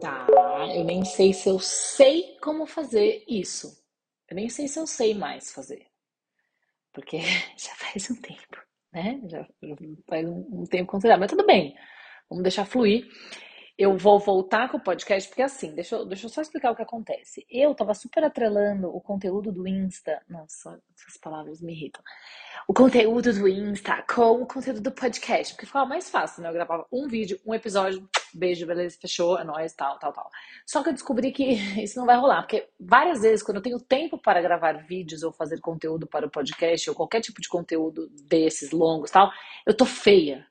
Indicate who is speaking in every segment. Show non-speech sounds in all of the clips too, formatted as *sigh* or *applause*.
Speaker 1: Tá, eu nem sei se eu sei como fazer isso. Eu nem sei se eu sei mais fazer. Porque *laughs* já faz um tempo, né? Já faz um tempo considerável. Mas tudo bem, vamos deixar fluir. Eu vou voltar com o podcast, porque assim, deixa eu, deixa eu só explicar o que acontece. Eu tava super atrelando o conteúdo do Insta. Nossa, essas palavras me irritam. O conteúdo do Insta com o conteúdo do podcast, porque ficava mais fácil, né? Eu gravava um vídeo, um episódio, beijo, beleza, fechou, é nóis, tal, tal, tal. Só que eu descobri que *laughs* isso não vai rolar, porque várias vezes, quando eu tenho tempo para gravar vídeos ou fazer conteúdo para o podcast, ou qualquer tipo de conteúdo desses longos tal, eu tô feia.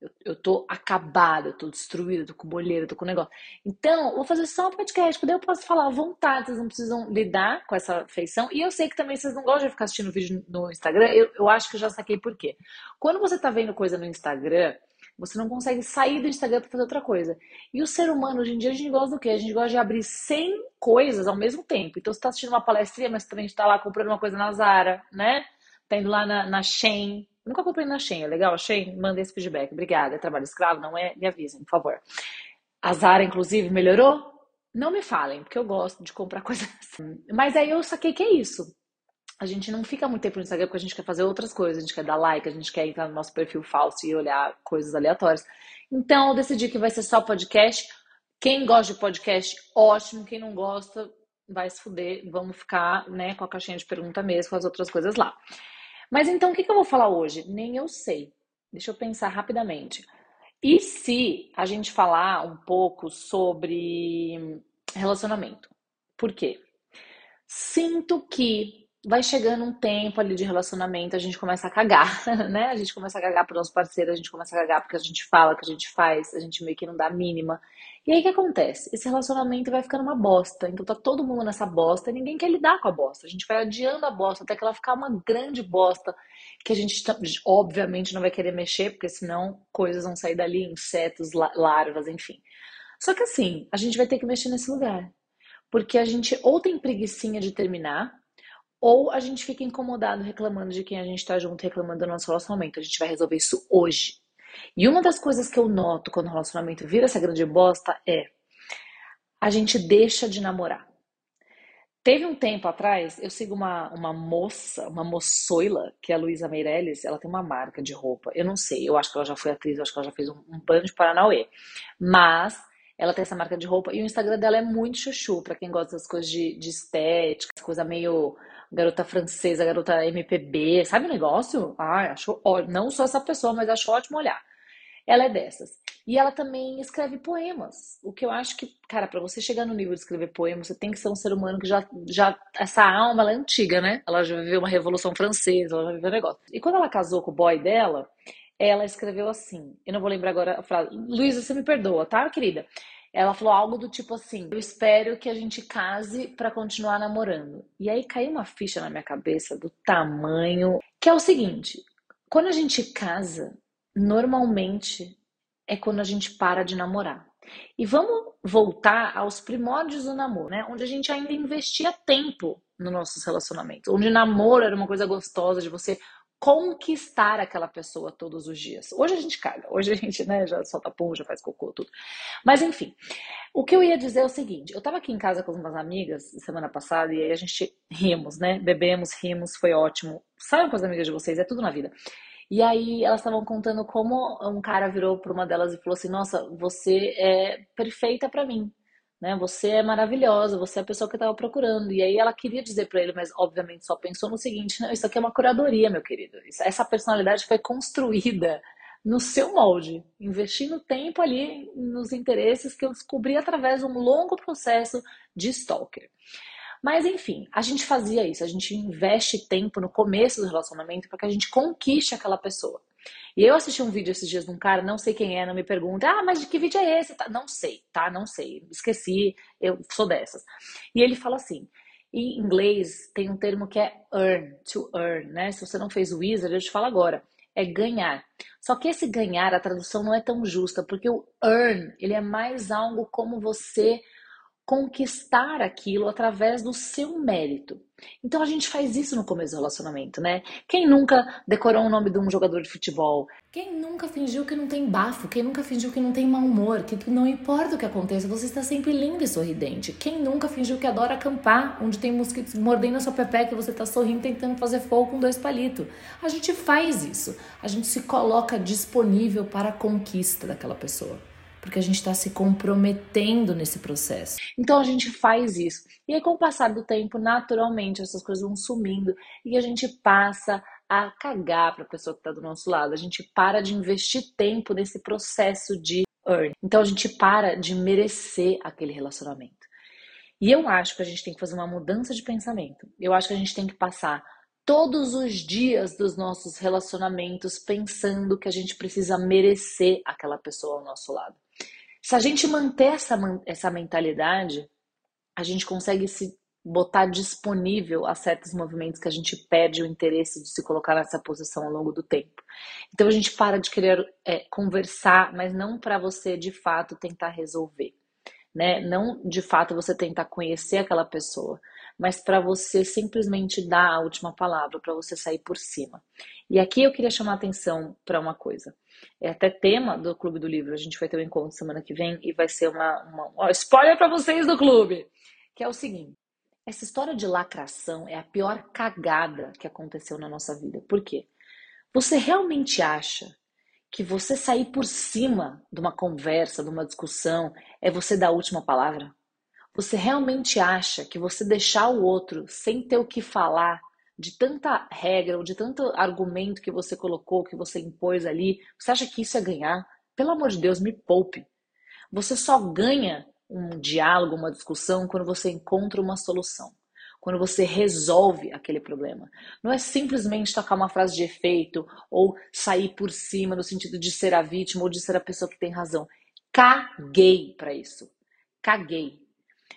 Speaker 1: Eu, eu tô acabada, eu tô destruída, eu tô com bolheira, eu tô com negócio. Então, vou fazer só um podcast, daí eu posso falar à vontade, vocês não precisam lidar com essa feição. E eu sei que também vocês não gostam de ficar assistindo vídeo no Instagram, eu, eu acho que eu já saquei por quê. Quando você tá vendo coisa no Instagram, você não consegue sair do Instagram para fazer outra coisa. E o ser humano, hoje em dia, a gente gosta do quê? A gente gosta de abrir 100 coisas ao mesmo tempo. Então, você tá assistindo uma palestrinha, mas também está lá comprando uma coisa na Zara, né? Tá indo lá na, na Shein, Nunca comprei na Shein, é legal? Shein, manda esse feedback. Obrigada. É trabalho escravo, não é? Me avisem, por favor. A Zara, inclusive, melhorou? Não me falem, porque eu gosto de comprar *laughs* coisas assim. Mas aí eu saquei que é isso. A gente não fica muito tempo no Instagram porque a gente quer fazer outras coisas. A gente quer dar like, a gente quer entrar no nosso perfil falso e olhar coisas aleatórias. Então eu decidi que vai ser só podcast. Quem gosta de podcast, ótimo. Quem não gosta, vai se fuder. Vamos ficar né, com a caixinha de pergunta mesmo, com as outras coisas lá. Mas então o que, que eu vou falar hoje? Nem eu sei. Deixa eu pensar rapidamente. E se a gente falar um pouco sobre relacionamento? Por quê? Sinto que vai chegando um tempo ali de relacionamento, a gente começa a cagar, *laughs* né? A gente começa a cagar pro nosso parceiro, a gente começa a cagar porque a gente fala, que a gente faz, a gente meio que não dá a mínima. E aí o que acontece? Esse relacionamento vai ficando uma bosta. Então tá todo mundo nessa bosta e ninguém quer lidar com a bosta. A gente vai adiando a bosta até que ela ficar uma grande bosta que a gente obviamente não vai querer mexer, porque senão coisas vão sair dali, insetos, larvas, enfim. Só que assim, a gente vai ter que mexer nesse lugar. Porque a gente ou tem preguiçinha de terminar, ou a gente fica incomodado reclamando de quem a gente tá junto, reclamando do nosso relacionamento. A gente vai resolver isso hoje. E uma das coisas que eu noto quando o relacionamento vira essa grande bosta é a gente deixa de namorar. Teve um tempo atrás, eu sigo uma, uma moça, uma moçoila, que é a Luísa Meirelles, ela tem uma marca de roupa. Eu não sei, eu acho que ela já foi atriz, eu acho que ela já fez um, um de Paranauê. Mas ela tem essa marca de roupa e o Instagram dela é muito chuchu, para quem gosta das coisas de, de estética, coisa meio garota francesa, garota MPB, sabe o negócio? Ah, acho ótimo. Não sou essa pessoa, mas acho ótimo olhar. Ela é dessas. E ela também escreve poemas. O que eu acho que, cara, para você chegar no nível de escrever poemas, você tem que ser um ser humano que já, já essa alma ela é antiga, né? Ela já viveu uma revolução francesa, ela já viveu um negócio. E quando ela casou com o boy dela, ela escreveu assim. Eu não vou lembrar agora a frase. Luísa, você me perdoa, tá, querida? Ela falou algo do tipo assim: Eu espero que a gente case para continuar namorando. E aí caiu uma ficha na minha cabeça do tamanho. Que é o seguinte: quando a gente casa, normalmente é quando a gente para de namorar. E vamos voltar aos primórdios do namoro, né? Onde a gente ainda investia tempo no nossos relacionamentos. Onde namoro era uma coisa gostosa de você conquistar aquela pessoa todos os dias. Hoje a gente caga, hoje a gente né, já solta pum, já faz cocô, tudo. Mas enfim, o que eu ia dizer é o seguinte: eu tava aqui em casa com umas amigas semana passada e aí a gente rimos, né? Bebemos, rimos, foi ótimo. Saiam com as amigas de vocês, é tudo na vida. E aí elas estavam contando como um cara virou para uma delas e falou assim: Nossa, você é perfeita para mim né? Você é maravilhosa, você é a pessoa que eu estava procurando. E aí ela queria dizer para ele, mas obviamente só pensou no seguinte: não, isso aqui é uma curadoria, meu querido. Essa personalidade foi construída no seu molde, investindo tempo ali nos interesses que eu descobri através de um longo processo de stalker. Mas enfim, a gente fazia isso, a gente investe tempo no começo do relacionamento para que a gente conquiste aquela pessoa. E eu assisti um vídeo esses dias de um cara, não sei quem é, não me pergunta, ah, mas de que vídeo é esse? Tá, não sei, tá? Não sei, esqueci, eu sou dessas. E ele fala assim, em inglês tem um termo que é earn, to earn, né? Se você não fez o wizard, eu te falo agora, é ganhar. Só que esse ganhar, a tradução não é tão justa, porque o earn, ele é mais algo como você conquistar aquilo através do seu mérito. Então a gente faz isso no começo do relacionamento, né? Quem nunca decorou o nome de um jogador de futebol? Quem nunca fingiu que não tem bafo? Quem nunca fingiu que não tem mau humor? Que não importa o que aconteça, você está sempre lindo e sorridente. Quem nunca fingiu que adora acampar, onde tem mosquitos mordendo a sua pepeca e você está sorrindo tentando fazer fogo com dois palitos? A gente faz isso. A gente se coloca disponível para a conquista daquela pessoa porque a gente está se comprometendo nesse processo. Então a gente faz isso. E aí, com o passar do tempo, naturalmente, essas coisas vão sumindo e a gente passa a cagar para a pessoa que está do nosso lado. A gente para de investir tempo nesse processo de earn. Então a gente para de merecer aquele relacionamento. E eu acho que a gente tem que fazer uma mudança de pensamento. Eu acho que a gente tem que passar todos os dias dos nossos relacionamentos pensando que a gente precisa merecer aquela pessoa ao nosso lado. Se a gente manter essa, essa mentalidade, a gente consegue se botar disponível a certos movimentos que a gente perde o interesse de se colocar nessa posição ao longo do tempo. Então a gente para de querer é, conversar, mas não para você de fato tentar resolver, né? Não de fato você tentar conhecer aquela pessoa, mas para você simplesmente dar a última palavra, para você sair por cima. E aqui eu queria chamar a atenção para uma coisa. É até tema do Clube do Livro. A gente vai ter um encontro semana que vem e vai ser uma, uma... Ó, spoiler para vocês do clube, que é o seguinte: essa história de lacração é a pior cagada que aconteceu na nossa vida. Por quê? Você realmente acha que você sair por cima de uma conversa, de uma discussão, é você dar a última palavra? Você realmente acha que você deixar o outro sem ter o que falar de tanta regra ou de tanto argumento que você colocou, que você impôs ali, você acha que isso é ganhar? Pelo amor de Deus, me poupe. Você só ganha um diálogo, uma discussão, quando você encontra uma solução. Quando você resolve aquele problema. Não é simplesmente tocar uma frase de efeito ou sair por cima no sentido de ser a vítima ou de ser a pessoa que tem razão. Caguei para isso. Caguei.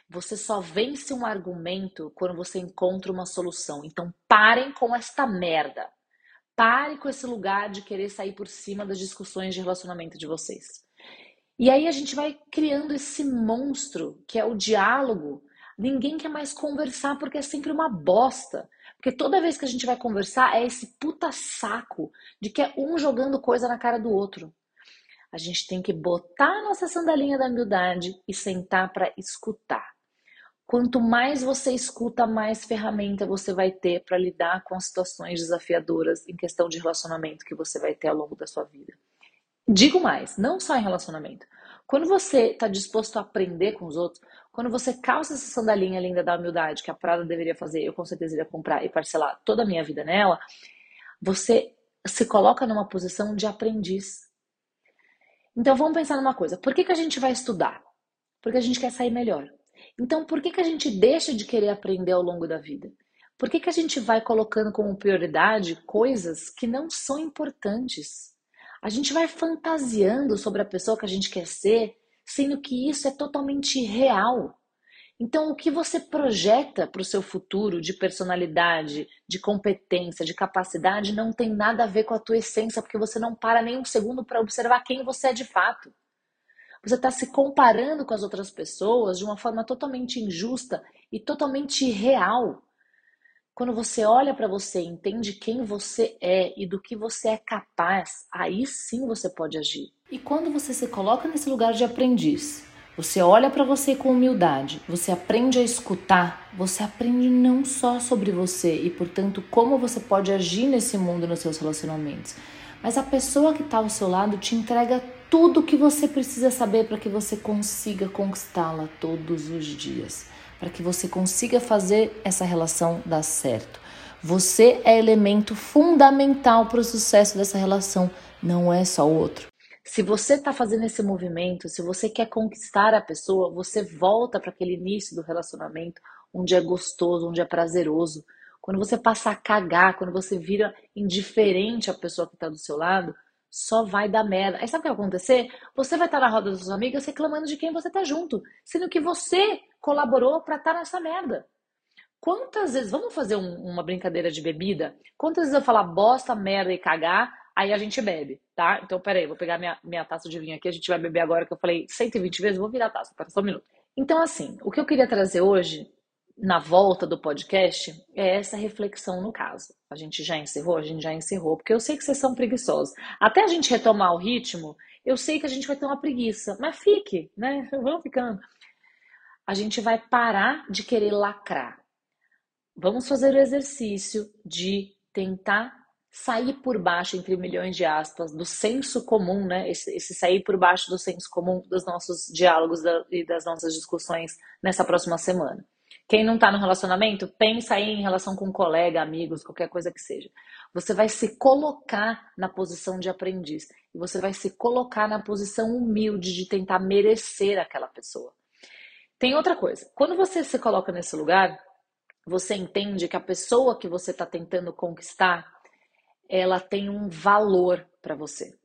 Speaker 1: Você só vence um argumento quando você encontra uma solução. Então parem com esta merda. Pare com esse lugar de querer sair por cima das discussões de relacionamento de vocês. E aí a gente vai criando esse monstro que é o diálogo. Ninguém quer mais conversar porque é sempre uma bosta. Porque toda vez que a gente vai conversar é esse puta saco de que é um jogando coisa na cara do outro. A gente tem que botar a nossa sandalinha da humildade e sentar para escutar. Quanto mais você escuta, mais ferramenta você vai ter para lidar com as situações desafiadoras em questão de relacionamento que você vai ter ao longo da sua vida. Digo mais, não só em relacionamento. Quando você está disposto a aprender com os outros, quando você calça essa sandalinha linda da humildade que a Prada deveria fazer, eu com certeza iria comprar e parcelar toda a minha vida nela, você se coloca numa posição de aprendiz. Então vamos pensar numa coisa: por que, que a gente vai estudar? Porque a gente quer sair melhor. Então por que, que a gente deixa de querer aprender ao longo da vida? Por que, que a gente vai colocando como prioridade coisas que não são importantes? A gente vai fantasiando sobre a pessoa que a gente quer ser, sendo que isso é totalmente real. Então, o que você projeta para o seu futuro de personalidade, de competência, de capacidade, não tem nada a ver com a tua essência, porque você não para nem um segundo para observar quem você é de fato. Você está se comparando com as outras pessoas de uma forma totalmente injusta e totalmente irreal. Quando você olha para você, entende quem você é e do que você é capaz, aí sim você pode agir. E quando você se coloca nesse lugar de aprendiz, você olha para você com humildade, você aprende a escutar, você aprende não só sobre você e, portanto, como você pode agir nesse mundo nos seus relacionamentos, mas a pessoa que está ao seu lado te entrega tudo o que você precisa saber para que você consiga conquistá-la todos os dias para que você consiga fazer essa relação dar certo. Você é elemento fundamental para o sucesso dessa relação, não é só o outro. Se você está fazendo esse movimento, se você quer conquistar a pessoa, você volta para aquele início do relacionamento, onde é gostoso, onde é prazeroso. Quando você passa a cagar, quando você vira indiferente à pessoa que está do seu lado, só vai dar merda. Aí sabe o que vai acontecer? Você vai estar na roda das suas amigas reclamando de quem você tá junto, sendo que você colaborou para estar tá nessa merda. Quantas vezes, vamos fazer um, uma brincadeira de bebida? Quantas vezes eu falar bosta, merda e cagar, aí a gente bebe, tá? Então, peraí, vou pegar minha, minha taça de vinho aqui, a gente vai beber agora, que eu falei 120 vezes, vou virar a taça, só um minuto. Então, assim, o que eu queria trazer hoje, na volta do podcast, é essa reflexão no caso. A gente já encerrou? A gente já encerrou, porque eu sei que vocês são preguiçosos. Até a gente retomar o ritmo, eu sei que a gente vai ter uma preguiça, mas fique, né? *laughs* Vamos ficando. A gente vai parar de querer lacrar. Vamos fazer o exercício de tentar sair por baixo, entre milhões de aspas, do senso comum, né? Esse, esse sair por baixo do senso comum dos nossos diálogos da, e das nossas discussões nessa próxima semana. Quem não está no relacionamento, pensa aí em relação com um colega, amigos, qualquer coisa que seja. Você vai se colocar na posição de aprendiz e você vai se colocar na posição humilde de tentar merecer aquela pessoa. Tem outra coisa. Quando você se coloca nesse lugar, você entende que a pessoa que você está tentando conquistar, ela tem um valor para você.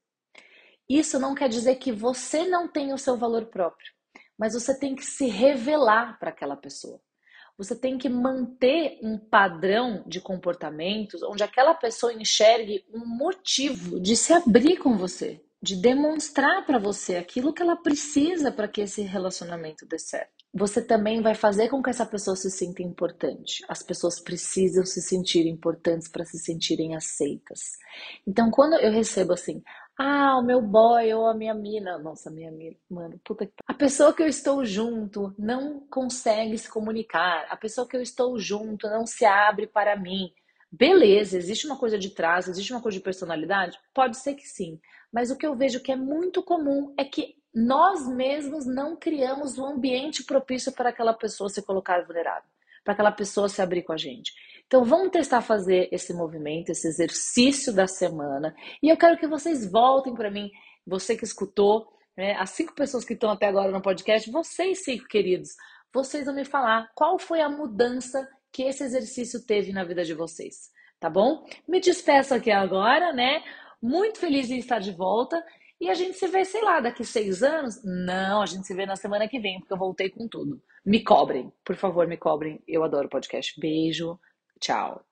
Speaker 1: Isso não quer dizer que você não tem o seu valor próprio, mas você tem que se revelar para aquela pessoa. Você tem que manter um padrão de comportamentos onde aquela pessoa enxergue um motivo de se abrir com você, de demonstrar para você aquilo que ela precisa para que esse relacionamento dê certo. Você também vai fazer com que essa pessoa se sinta importante. As pessoas precisam se sentir importantes para se sentirem aceitas. Então, quando eu recebo assim, ah, o meu boy ou a minha mina. Nossa, minha mina. Mano, puta que. A pessoa que eu estou junto não consegue se comunicar. A pessoa que eu estou junto não se abre para mim. Beleza, existe uma coisa de trás, existe uma coisa de personalidade? Pode ser que sim. Mas o que eu vejo que é muito comum é que nós mesmos não criamos o um ambiente propício para aquela pessoa se colocar vulnerável, para aquela pessoa se abrir com a gente. Então vamos testar fazer esse movimento, esse exercício da semana. E eu quero que vocês voltem para mim, você que escutou, né, as cinco pessoas que estão até agora no podcast, vocês cinco queridos, vocês vão me falar qual foi a mudança que esse exercício teve na vida de vocês, tá bom? Me despeço aqui agora, né? Muito feliz em estar de volta. E a gente se vê, sei lá, daqui seis anos? Não, a gente se vê na semana que vem, porque eu voltei com tudo. Me cobrem, por favor, me cobrem. Eu adoro podcast. Beijo. Tchau.